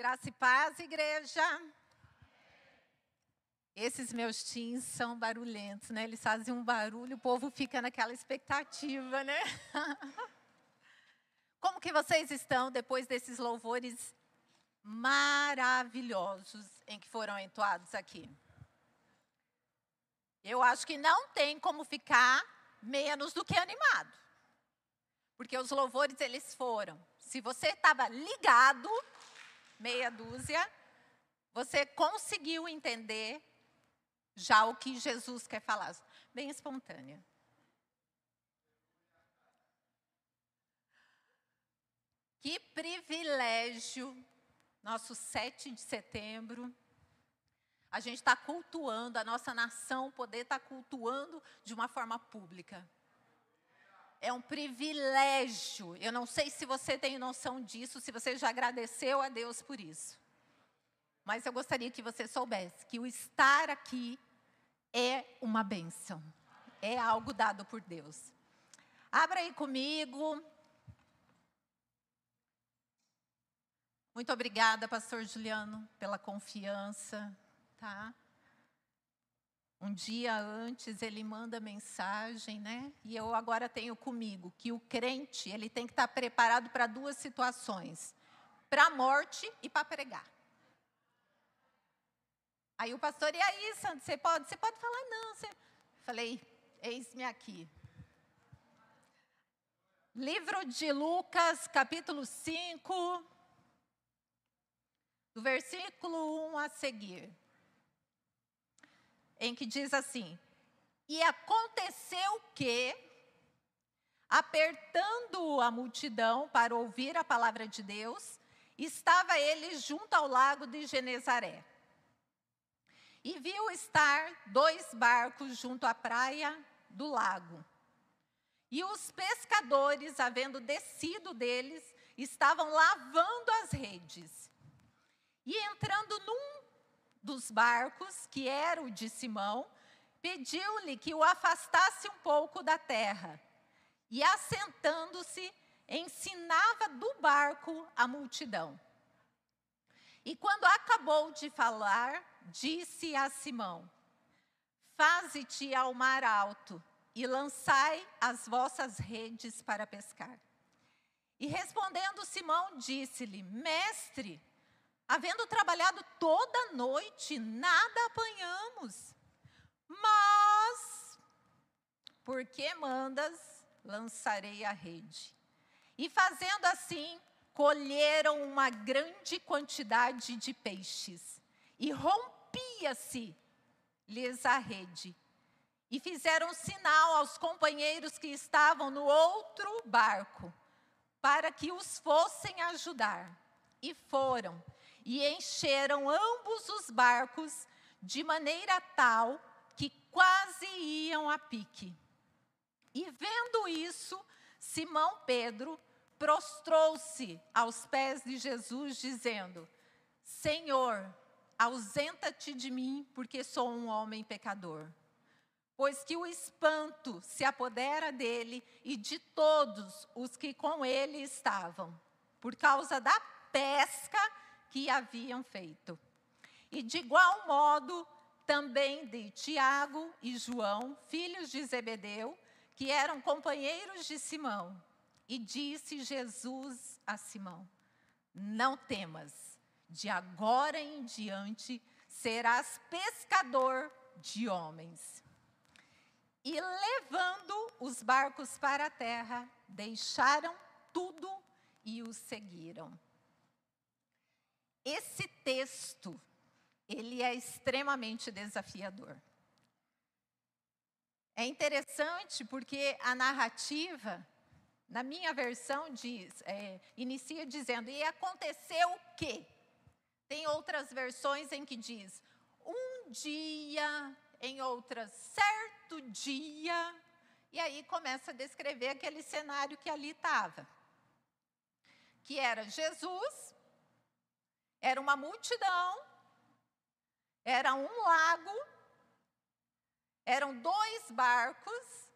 Graça e paz, igreja. Esses meus teens são barulhentos, né? Eles fazem um barulho, o povo fica naquela expectativa, né? Como que vocês estão depois desses louvores maravilhosos em que foram entoados aqui? Eu acho que não tem como ficar menos do que animado. Porque os louvores eles foram. Se você estava ligado, meia dúzia, você conseguiu entender já o que Jesus quer falar. Bem espontânea. Que privilégio, nosso 7 de setembro, a gente está cultuando, a nossa nação poder estar tá cultuando de uma forma pública. É um privilégio. Eu não sei se você tem noção disso, se você já agradeceu a Deus por isso. Mas eu gostaria que você soubesse que o estar aqui é uma benção. É algo dado por Deus. Abra aí comigo. Muito obrigada, pastor Juliano, pela confiança, tá? Um dia antes ele manda mensagem, né? E eu agora tenho comigo que o crente, ele tem que estar preparado para duas situações: para a morte e para pregar. Aí o pastor, e aí, Santo, você pode? Você pode falar, não. Você... Falei, eis-me aqui. Livro de Lucas, capítulo 5, do versículo 1 a seguir em que diz assim: E aconteceu que, apertando a multidão para ouvir a palavra de Deus, estava ele junto ao lago de Genezaré. E viu estar dois barcos junto à praia do lago. E os pescadores, havendo descido deles, estavam lavando as redes. E entrando num dos barcos, que era o de Simão, pediu-lhe que o afastasse um pouco da terra. E assentando-se, ensinava do barco a multidão. E quando acabou de falar, disse a Simão: Faze-te ao mar alto e lançai as vossas redes para pescar. E respondendo Simão, disse-lhe: Mestre, Havendo trabalhado toda noite, nada apanhamos. Mas, porque mandas, lançarei a rede. E fazendo assim, colheram uma grande quantidade de peixes. E rompia-se lhes a rede. E fizeram sinal aos companheiros que estavam no outro barco, para que os fossem ajudar. E foram e encheram ambos os barcos de maneira tal que quase iam a pique. E vendo isso, Simão Pedro prostrou-se aos pés de Jesus, dizendo: Senhor, ausenta-te de mim, porque sou um homem pecador. Pois que o espanto se apodera dele e de todos os que com ele estavam, por causa da pesca que haviam feito. E de igual modo, também de Tiago e João, filhos de Zebedeu, que eram companheiros de Simão. E disse Jesus a Simão: Não temas, de agora em diante serás pescador de homens. E levando os barcos para a terra, deixaram tudo e os seguiram. Esse texto, ele é extremamente desafiador. É interessante porque a narrativa, na minha versão, diz, é, inicia dizendo: e aconteceu o quê? Tem outras versões em que diz: um dia, em outras, certo dia. E aí começa a descrever aquele cenário que ali estava. Que era Jesus era uma multidão, era um lago, eram dois barcos,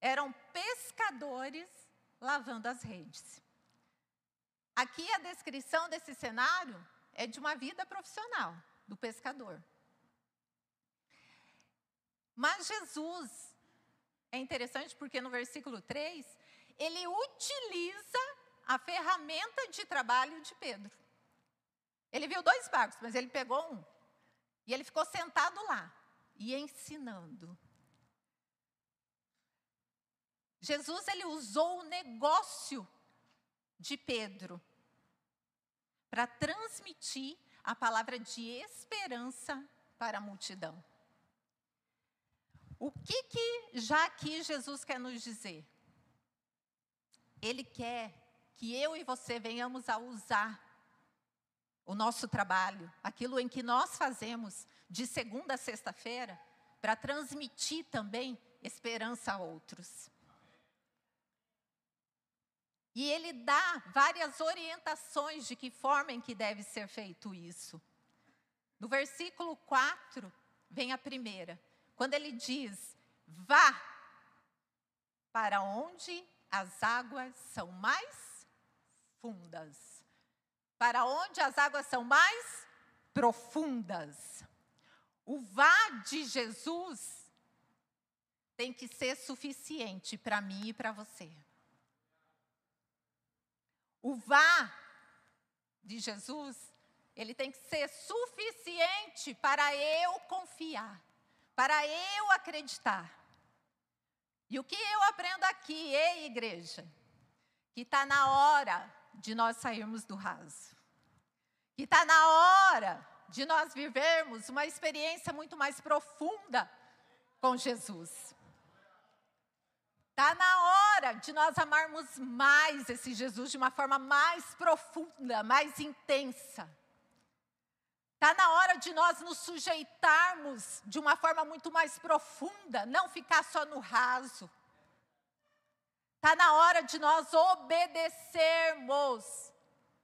eram pescadores lavando as redes. Aqui a descrição desse cenário é de uma vida profissional do pescador. Mas Jesus, é interessante porque no versículo 3, ele utiliza a ferramenta de trabalho de Pedro. Ele viu dois barcos, mas ele pegou um. E ele ficou sentado lá e ensinando. Jesus ele usou o negócio de Pedro para transmitir a palavra de esperança para a multidão. O que que já aqui Jesus quer nos dizer? Ele quer que eu e você venhamos a usar o nosso trabalho, aquilo em que nós fazemos de segunda a sexta-feira, para transmitir também esperança a outros. E ele dá várias orientações de que forma em que deve ser feito isso. No versículo 4, vem a primeira, quando ele diz: Vá para onde as águas são mais fundas. Para onde as águas são mais profundas. O vá de Jesus tem que ser suficiente para mim e para você. O vá de Jesus, ele tem que ser suficiente para eu confiar, para eu acreditar. E o que eu aprendo aqui, ei, igreja? Que está na hora de nós sairmos do raso. Que está na hora de nós vivermos uma experiência muito mais profunda com Jesus. Está na hora de nós amarmos mais esse Jesus de uma forma mais profunda, mais intensa. Está na hora de nós nos sujeitarmos de uma forma muito mais profunda, não ficar só no raso. Está na hora de nós obedecermos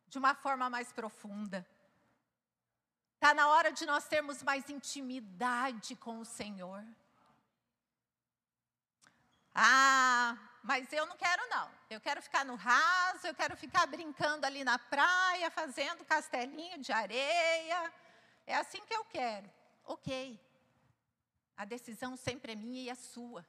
de uma forma mais profunda. Está na hora de nós termos mais intimidade com o Senhor. Ah, mas eu não quero não. Eu quero ficar no raso, eu quero ficar brincando ali na praia, fazendo castelinho de areia. É assim que eu quero. Ok. A decisão sempre é minha e é sua.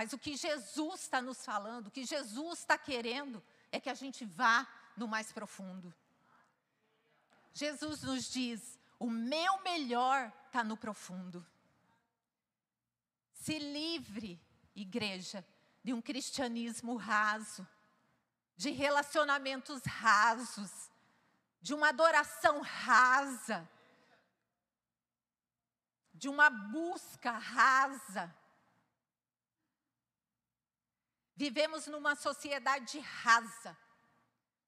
Mas o que Jesus está nos falando, o que Jesus está querendo, é que a gente vá no mais profundo. Jesus nos diz: o meu melhor está no profundo. Se livre igreja, de um cristianismo raso, de relacionamentos rasos, de uma adoração rasa, de uma busca rasa. Vivemos numa sociedade rasa,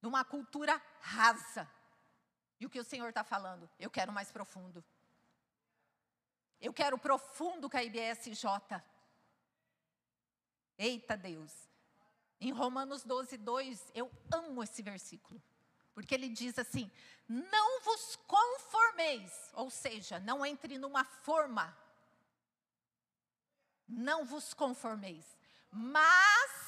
numa cultura rasa. E o que o Senhor está falando? Eu quero mais profundo. Eu quero profundo com a IBSJ. Eita Deus. Em Romanos 12, 2, eu amo esse versículo. Porque ele diz assim: não vos conformeis, ou seja, não entre numa forma. Não vos conformeis, mas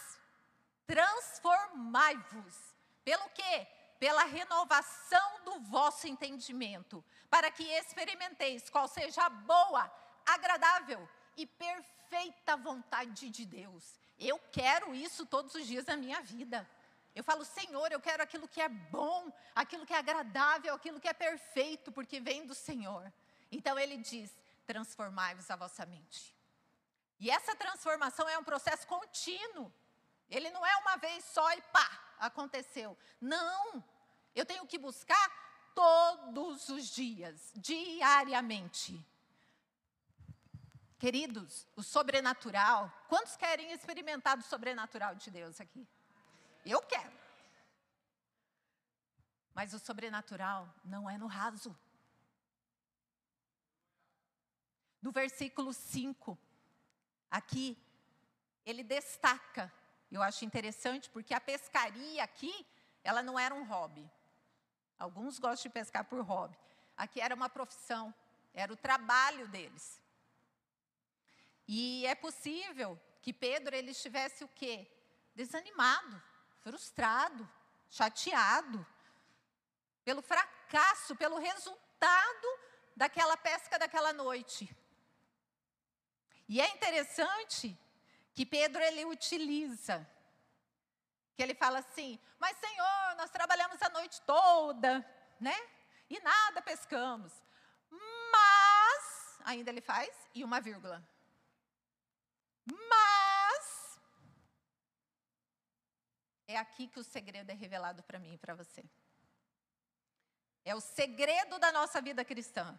transformai-vos. Pelo quê? Pela renovação do vosso entendimento, para que experimenteis qual seja a boa, agradável e perfeita vontade de Deus. Eu quero isso todos os dias da minha vida. Eu falo, Senhor, eu quero aquilo que é bom, aquilo que é agradável, aquilo que é perfeito, porque vem do Senhor. Então ele diz: transformai-vos a vossa mente. E essa transformação é um processo contínuo. Ele não é uma vez só e pá, aconteceu. Não. Eu tenho que buscar todos os dias, diariamente. Queridos, o sobrenatural, quantos querem experimentar do sobrenatural de Deus aqui? Eu quero. Mas o sobrenatural não é no raso. No versículo 5, aqui, ele destaca, eu acho interessante, porque a pescaria aqui, ela não era um hobby. Alguns gostam de pescar por hobby. Aqui era uma profissão, era o trabalho deles. E é possível que Pedro ele estivesse o quê? Desanimado, frustrado, chateado pelo fracasso, pelo resultado daquela pesca daquela noite. E é interessante que Pedro ele utiliza que ele fala assim: "Mas Senhor, nós trabalhamos a noite toda, né? E nada pescamos. Mas ainda ele faz e uma vírgula. Mas é aqui que o segredo é revelado para mim e para você. É o segredo da nossa vida cristã.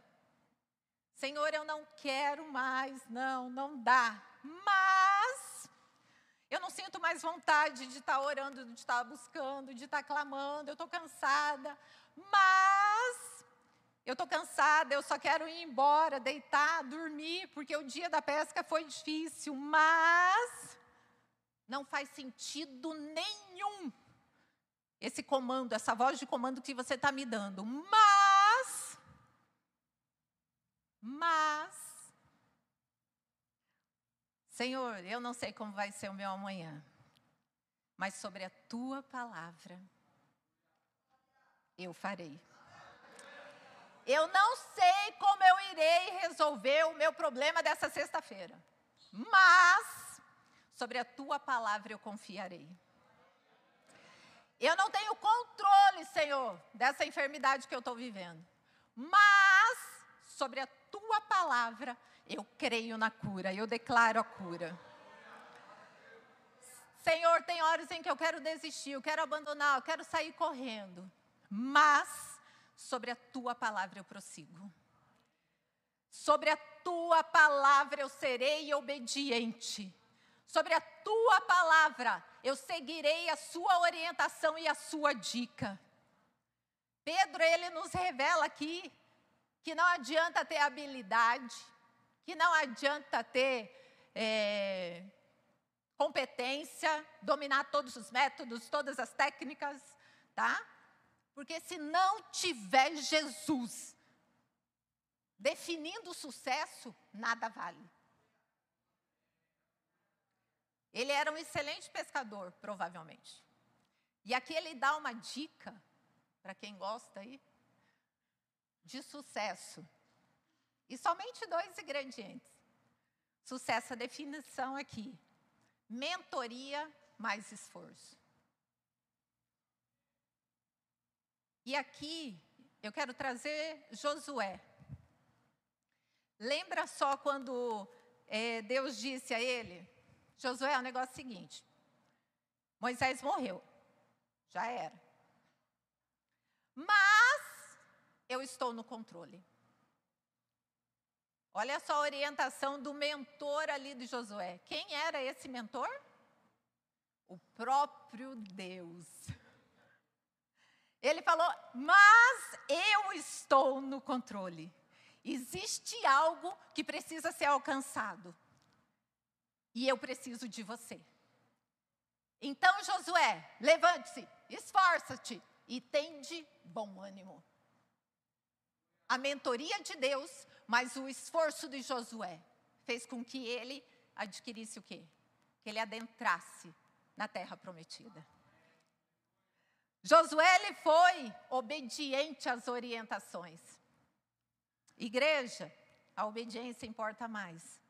Senhor, eu não quero mais, não, não dá. Mas eu não sinto mais vontade de estar orando, de estar buscando, de estar clamando. Eu estou cansada. Mas eu estou cansada, eu só quero ir embora, deitar, dormir, porque o dia da pesca foi difícil. Mas não faz sentido nenhum esse comando, essa voz de comando que você está me dando. Mas, mas, Senhor, eu não sei como vai ser o meu amanhã, mas sobre a tua palavra eu farei. Eu não sei como eu irei resolver o meu problema dessa sexta-feira, mas sobre a tua palavra eu confiarei. Eu não tenho controle, Senhor, dessa enfermidade que eu estou vivendo. Mas, sobre a tua palavra, eu creio na cura, eu declaro a cura. Senhor, tem horas em que eu quero desistir, eu quero abandonar, eu quero sair correndo. Mas, sobre a tua palavra eu prossigo. Sobre a tua palavra eu serei obediente. Sobre a tua palavra eu seguirei a sua orientação e a sua dica. Pedro, ele nos revela aqui que não adianta ter habilidade, que não adianta ter é, competência, dominar todos os métodos, todas as técnicas, tá? Porque se não tiver Jesus definindo o sucesso, nada vale. Ele era um excelente pescador, provavelmente. E aqui ele dá uma dica, para quem gosta aí, de sucesso. E somente dois ingredientes. Sucesso, a definição aqui: mentoria mais esforço. E aqui eu quero trazer Josué. Lembra só quando é, Deus disse a ele: Josué, é o negócio seguinte: Moisés morreu, já era. Mas eu estou no controle. Olha só a orientação do mentor ali de Josué. Quem era esse mentor? O próprio Deus. Ele falou: Mas eu estou no controle. Existe algo que precisa ser alcançado e eu preciso de você. Então, Josué, levante-se, esforça-te e tende bom ânimo. A mentoria de Deus, mas o esforço de Josué fez com que ele adquirisse o quê? Que ele adentrasse na terra prometida. Josué ele foi obediente às orientações. Igreja, a obediência importa mais.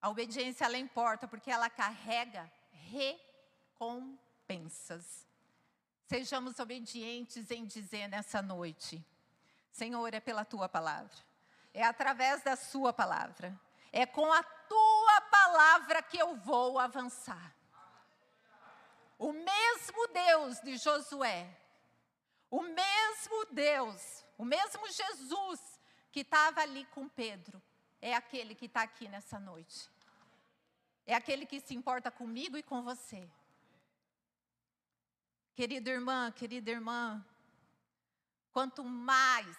A obediência ela importa porque ela carrega recompensas. Sejamos obedientes em dizer nessa noite: Senhor, é pela tua palavra, é através da sua palavra, é com a tua palavra que eu vou avançar. O mesmo Deus de Josué, o mesmo Deus, o mesmo Jesus que estava ali com Pedro, é aquele que está aqui nessa noite. É aquele que se importa comigo e com você. Querida irmã, querida irmã, quanto mais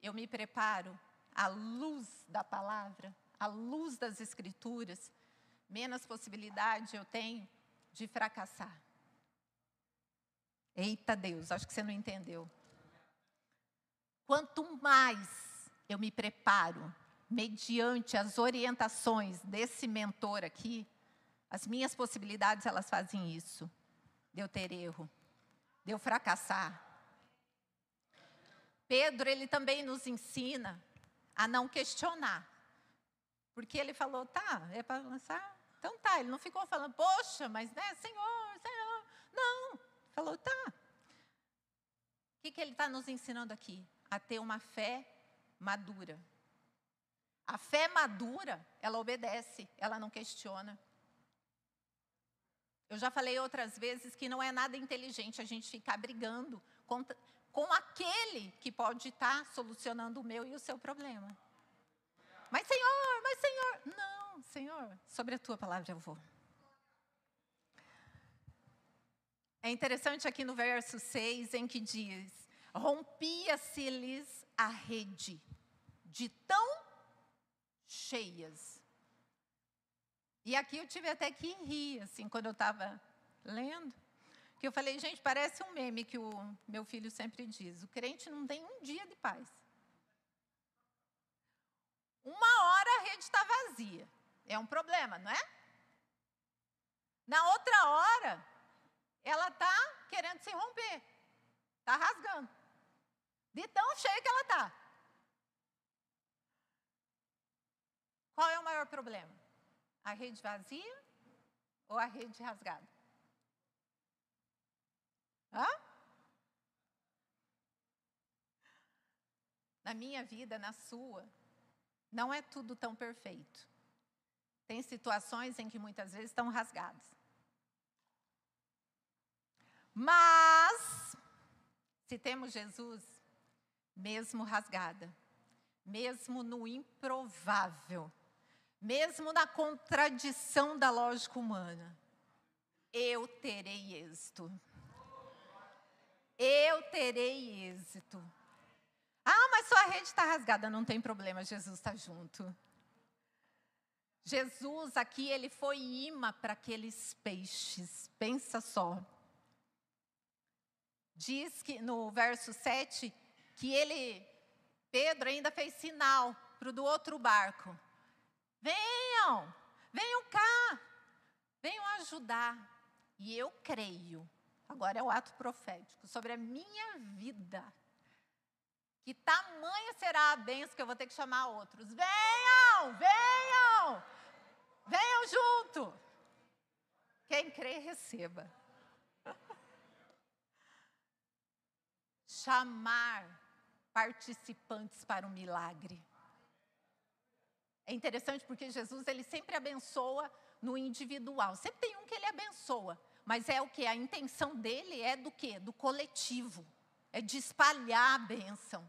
eu me preparo à luz da palavra, à luz das escrituras, menos possibilidade eu tenho de fracassar. Eita Deus, acho que você não entendeu. Quanto mais eu me preparo mediante as orientações desse mentor aqui, as minhas possibilidades elas fazem isso. De eu ter erro, de eu fracassar. Pedro, ele também nos ensina a não questionar. Porque ele falou, tá, é para lançar? Então tá, ele não ficou falando, poxa, mas né, Senhor, Senhor. Não, falou, tá. O que, que ele está nos ensinando aqui? A ter uma fé madura. A fé madura, ela obedece, ela não questiona. Eu já falei outras vezes que não é nada inteligente a gente ficar brigando com, com aquele que pode estar tá solucionando o meu e o seu problema. Mas, Senhor, mas, Senhor. Não, Senhor, sobre a tua palavra eu vou. É interessante aqui no verso 6 em que diz: Rompia-se-lhes a rede de tão cheias. E aqui eu tive até que rir, assim, quando eu estava lendo. Que eu falei, gente, parece um meme que o meu filho sempre diz: o crente não tem um dia de paz. Uma hora a rede está vazia. É um problema, não é? Na outra hora, ela está querendo se romper. Está rasgando. De tão cheia que ela está. Qual é o maior problema? A rede vazia ou a rede rasgada? Hã? Na minha vida, na sua, não é tudo tão perfeito. Tem situações em que muitas vezes estão rasgadas. Mas, se temos Jesus, mesmo rasgada, mesmo no improvável, mesmo na contradição da lógica humana, eu terei êxito. Eu terei êxito. Ah, mas sua rede está rasgada, não tem problema, Jesus está junto. Jesus aqui, ele foi imã para aqueles peixes, pensa só. Diz que no verso 7 que ele, Pedro ainda fez sinal para o do outro barco. Venham, venham cá, venham ajudar. E eu creio, agora é o ato profético, sobre a minha vida. Que tamanha será a benção que eu vou ter que chamar outros. Venham, venham, venham junto. Quem crê, receba. Chamar participantes para o milagre. É interessante porque Jesus ele sempre abençoa no individual. Sempre tem um que ele abençoa, mas é o que a intenção dele é do que? Do coletivo. É de espalhar a bênção.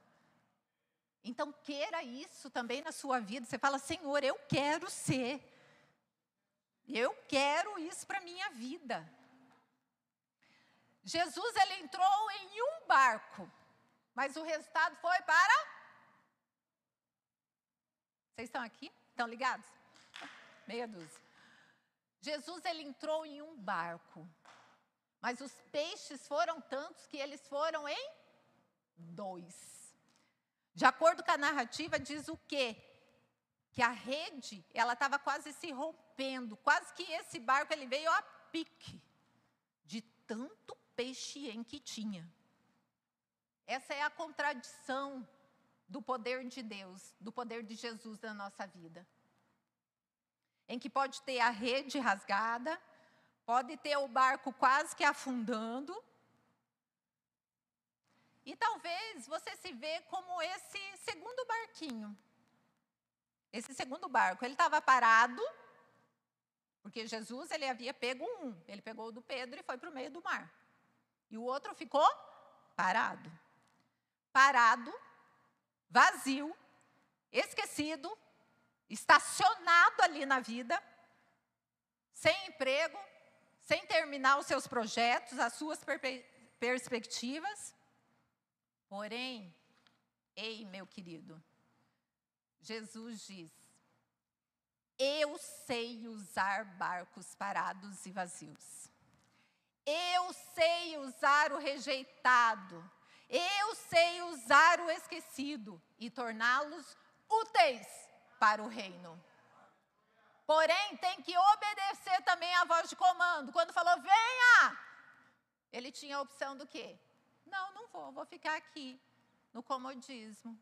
Então queira isso também na sua vida. Você fala: "Senhor, eu quero ser. Eu quero isso para minha vida." Jesus ele entrou em um barco, mas o resultado foi para vocês estão aqui? Estão ligados? Meia dúzia. Jesus ele entrou em um barco, mas os peixes foram tantos que eles foram em dois. De acordo com a narrativa, diz o quê? Que a rede, ela estava quase se rompendo, quase que esse barco ele veio a pique, de tanto peixe em que tinha. Essa é a contradição do poder de Deus, do poder de Jesus na nossa vida. Em que pode ter a rede rasgada, pode ter o barco quase que afundando. E talvez você se vê como esse segundo barquinho. Esse segundo barco, ele estava parado, porque Jesus ele havia pego um, ele pegou o do Pedro e foi para o meio do mar. E o outro ficou parado. Parado, vazio, esquecido, estacionado ali na vida, sem emprego, sem terminar os seus projetos, as suas perspectivas. Porém, ei, meu querido, Jesus diz: Eu sei usar barcos parados e vazios. Eu sei usar o rejeitado eu sei usar o esquecido e torná-los úteis para o reino. Porém, tem que obedecer também à voz de comando. Quando falou, venha, Ele tinha a opção do quê? Não, não vou, vou ficar aqui no comodismo.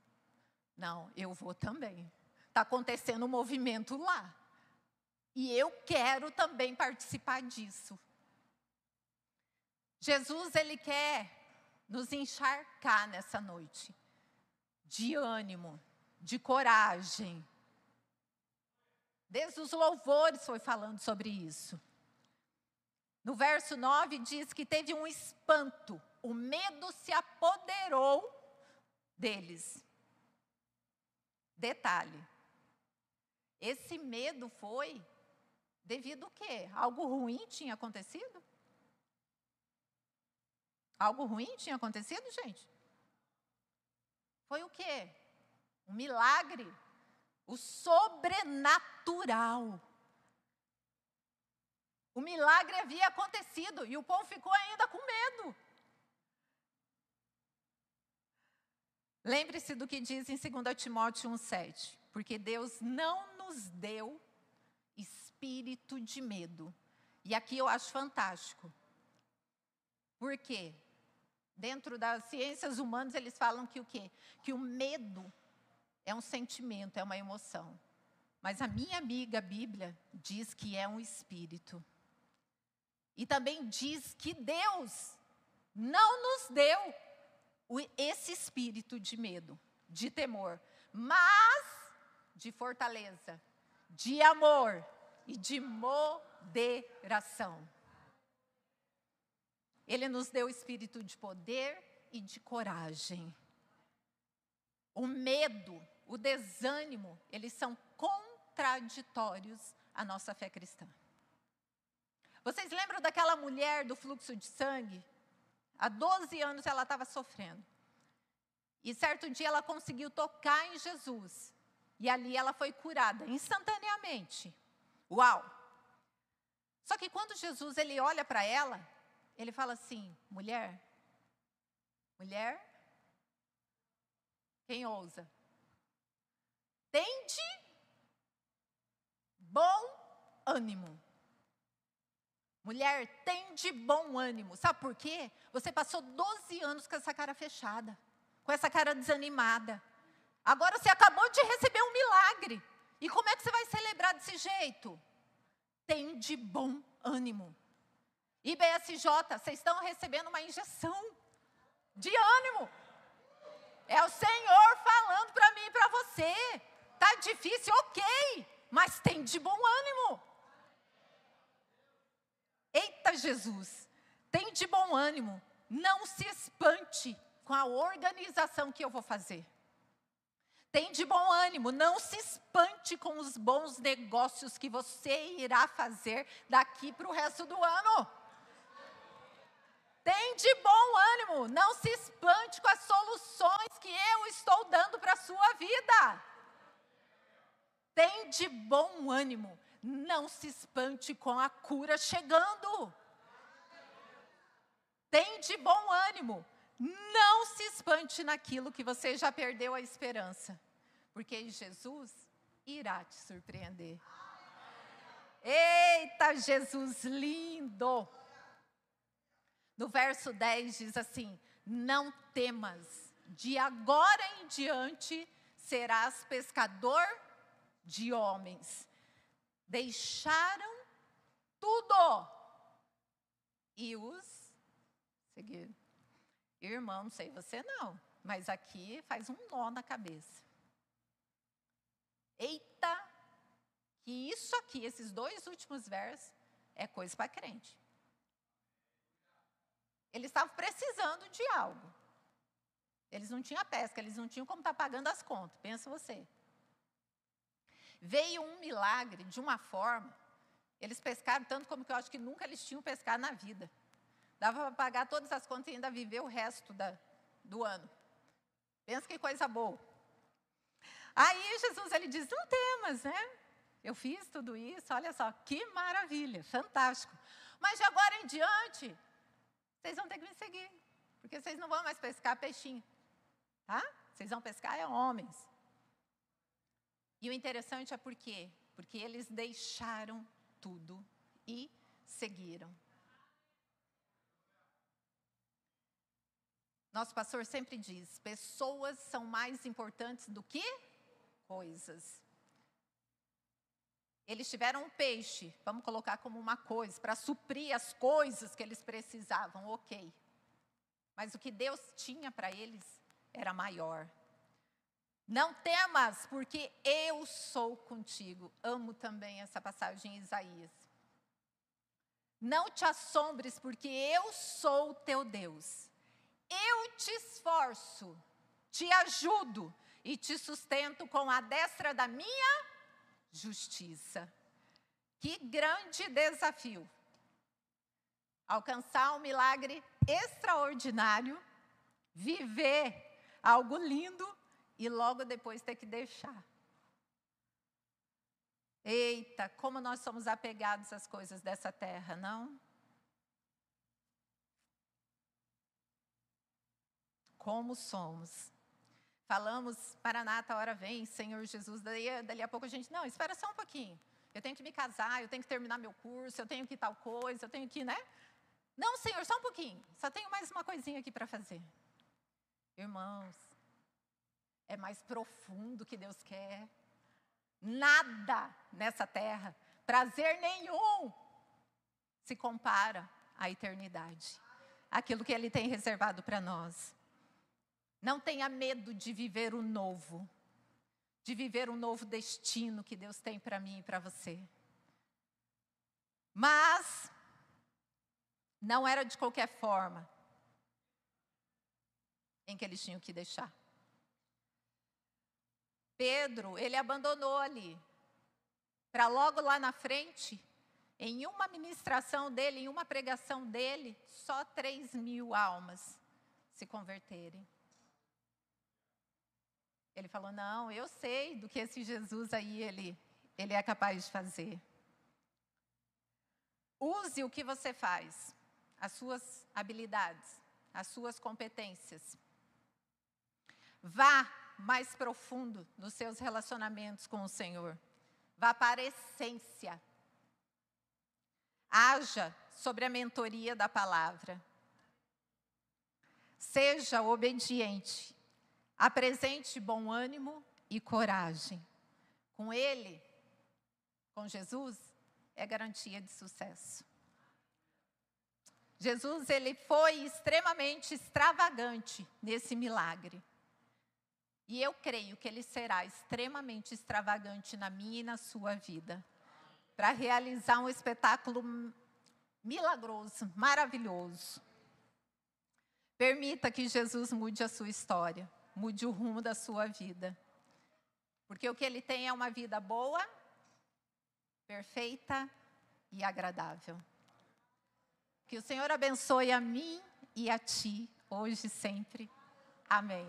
Não, eu vou também. Está acontecendo um movimento lá. E eu quero também participar disso. Jesus, ele quer nos encharcar nessa noite de ânimo, de coragem. Desde os louvores foi falando sobre isso. No verso 9 diz que teve um espanto, o medo se apoderou deles. Detalhe. Esse medo foi devido a quê? Algo ruim tinha acontecido? Algo ruim tinha acontecido, gente? Foi o quê? Um milagre. O sobrenatural. O milagre havia acontecido e o povo ficou ainda com medo. Lembre-se do que diz em 2 Timóteo 1,7. Porque Deus não nos deu espírito de medo. E aqui eu acho fantástico. Por quê? Dentro das ciências humanas, eles falam que o quê? Que o medo é um sentimento, é uma emoção. Mas a minha amiga Bíblia diz que é um espírito. E também diz que Deus não nos deu esse espírito de medo, de temor, mas de fortaleza, de amor e de moderação. Ele nos deu espírito de poder e de coragem. O medo, o desânimo, eles são contraditórios à nossa fé cristã. Vocês lembram daquela mulher do fluxo de sangue? Há 12 anos ela estava sofrendo. E certo dia ela conseguiu tocar em Jesus. E ali ela foi curada instantaneamente. Uau! Só que quando Jesus ele olha para ela, ele fala assim: mulher, mulher, quem ousa? Tende bom ânimo. Mulher, tem de bom ânimo. Sabe por quê? Você passou 12 anos com essa cara fechada, com essa cara desanimada. Agora você acabou de receber um milagre. E como é que você vai celebrar desse jeito? Tem de bom ânimo. IBSJ, vocês estão recebendo uma injeção de ânimo. É o Senhor falando para mim e para você. Tá difícil, ok, mas tem de bom ânimo. Eita Jesus, tem de bom ânimo, não se espante com a organização que eu vou fazer. Tem de bom ânimo, não se espante com os bons negócios que você irá fazer daqui para o resto do ano. Tem de bom ânimo, não se espante com as soluções que eu estou dando para a sua vida. Tem de bom ânimo, não se espante com a cura chegando. Tem de bom ânimo. Não se espante naquilo que você já perdeu a esperança, porque Jesus irá te surpreender. Eita, Jesus lindo! No verso 10 diz assim: Não temas, de agora em diante serás pescador de homens deixaram tudo e os seguiram. Irmão, não sei você não, mas aqui faz um nó na cabeça. Eita, que isso aqui, esses dois últimos versos, é coisa para crente. Eles estavam precisando de algo. Eles não tinham pesca, eles não tinham como estar tá pagando as contas, pensa você. Veio um milagre de uma forma, eles pescaram tanto como que eu acho que nunca eles tinham pescado na vida. Dava para pagar todas as contas e ainda viver o resto da, do ano. Pensa que coisa boa. Aí Jesus ele diz: Não temas, né? Eu fiz tudo isso, olha só, que maravilha, fantástico. Mas de agora em diante, vocês vão ter que me seguir, porque vocês não vão mais pescar peixinho, tá? Vocês vão pescar é homens. E o interessante é por quê? Porque eles deixaram tudo e seguiram. Nosso pastor sempre diz: pessoas são mais importantes do que coisas. Eles tiveram um peixe, vamos colocar como uma coisa, para suprir as coisas que eles precisavam, ok. Mas o que Deus tinha para eles era maior. Não temas, porque eu sou contigo. Amo também essa passagem em Isaías. Não te assombres, porque eu sou o teu Deus. Eu te esforço, te ajudo e te sustento com a destra da minha justiça. Que grande desafio! Alcançar um milagre extraordinário, viver algo lindo e logo depois ter que deixar. Eita, como nós somos apegados às coisas dessa terra, não? Como somos. Falamos, Maranata, a hora vem, Senhor Jesus. Daí, dali a pouco a gente, não, espera só um pouquinho. Eu tenho que me casar, eu tenho que terminar meu curso, eu tenho que tal coisa, eu tenho que, né? Não, Senhor, só um pouquinho. Só tenho mais uma coisinha aqui para fazer. Irmãos, é mais profundo que Deus quer. Nada nessa terra, prazer nenhum, se compara à eternidade. Aquilo que Ele tem reservado para nós. Não tenha medo de viver o novo, de viver um novo destino que Deus tem para mim e para você. Mas não era de qualquer forma em que eles tinham que deixar. Pedro, ele abandonou ali, para logo lá na frente, em uma ministração dele, em uma pregação dele, só 3 mil almas se converterem. Ele falou: Não, eu sei do que esse Jesus aí ele, ele é capaz de fazer. Use o que você faz, as suas habilidades, as suas competências. Vá mais profundo nos seus relacionamentos com o Senhor. Vá para a essência. Haja sobre a mentoria da palavra. Seja obediente. Apresente bom ânimo e coragem. Com Ele, com Jesus, é garantia de sucesso. Jesus ele foi extremamente extravagante nesse milagre. E eu creio que ele será extremamente extravagante na minha e na sua vida, para realizar um espetáculo milagroso, maravilhoso. Permita que Jesus mude a sua história, mude o rumo da sua vida. Porque o que ele tem é uma vida boa, perfeita e agradável. Que o Senhor abençoe a mim e a ti, hoje e sempre. Amém.